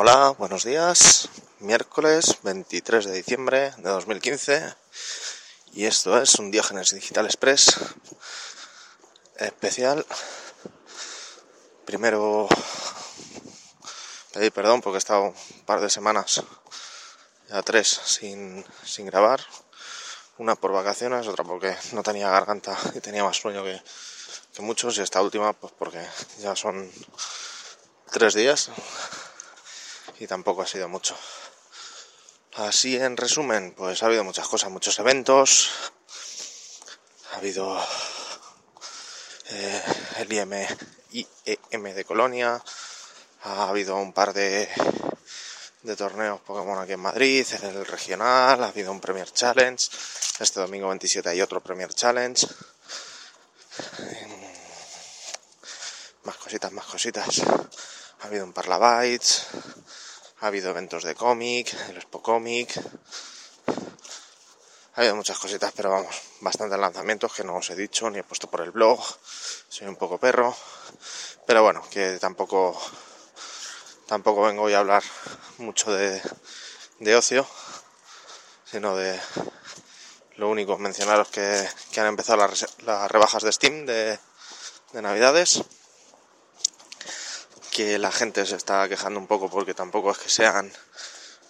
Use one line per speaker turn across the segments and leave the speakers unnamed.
Hola, buenos días. Miércoles 23 de diciembre de 2015 y esto es un Diógenes Digital Express especial. Primero pedir perdón porque he estado un par de semanas, ya tres, sin, sin grabar. Una por vacaciones, otra porque no tenía garganta y tenía más sueño que, que muchos y esta última pues porque ya son tres días y tampoco ha sido mucho. Así en resumen, pues ha habido muchas cosas, muchos eventos, ha habido eh, el IEM, IEM de Colonia, ha habido un par de, de torneos Pokémon aquí en Madrid, el regional, ha habido un Premier Challenge, este domingo 27 hay otro Premier Challenge. Más cositas, más cositas. Ha habido un Parlabytes, ha habido eventos de cómic, el Expo Comic. Ha habido muchas cositas, pero vamos, bastantes lanzamientos que no os he dicho ni he puesto por el blog. Soy un poco perro, pero bueno, que tampoco tampoco vengo hoy a hablar mucho de, de ocio, sino de lo único mencionaros que, que han empezado las, las, rebajas de Steam de, de Navidades que la gente se está quejando un poco porque tampoco es que sean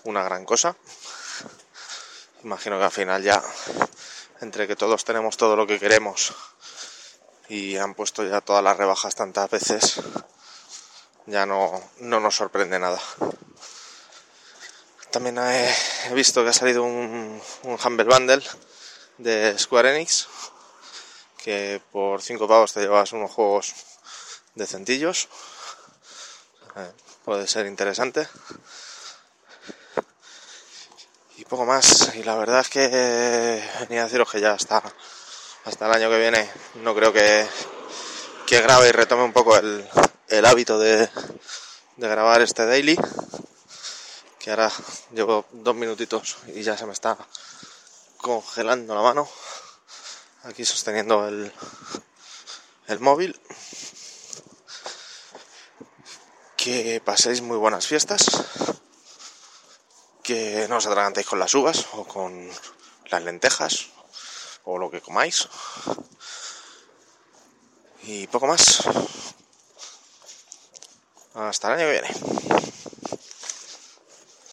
una gran cosa. Imagino que al final ya, entre que todos tenemos todo lo que queremos y han puesto ya todas las rebajas tantas veces, ya no, no nos sorprende nada. También he, visto que ha salido un, un Humble Bundle de Square Enix, que por 5 pavos te llevas unos juegos decentillos puede ser interesante. Y poco más. Y la verdad es que venía a deciros que ya hasta, hasta el año que viene no creo que, que grabe y retome un poco el, el hábito de, de grabar este daily. Que ahora llevo dos minutitos y ya se me está congelando la mano. Aquí sosteniendo el, el móvil que paséis muy buenas fiestas, que no os atragantéis con las uvas o con las lentejas o lo que comáis. Y poco más. Hasta el año que viene.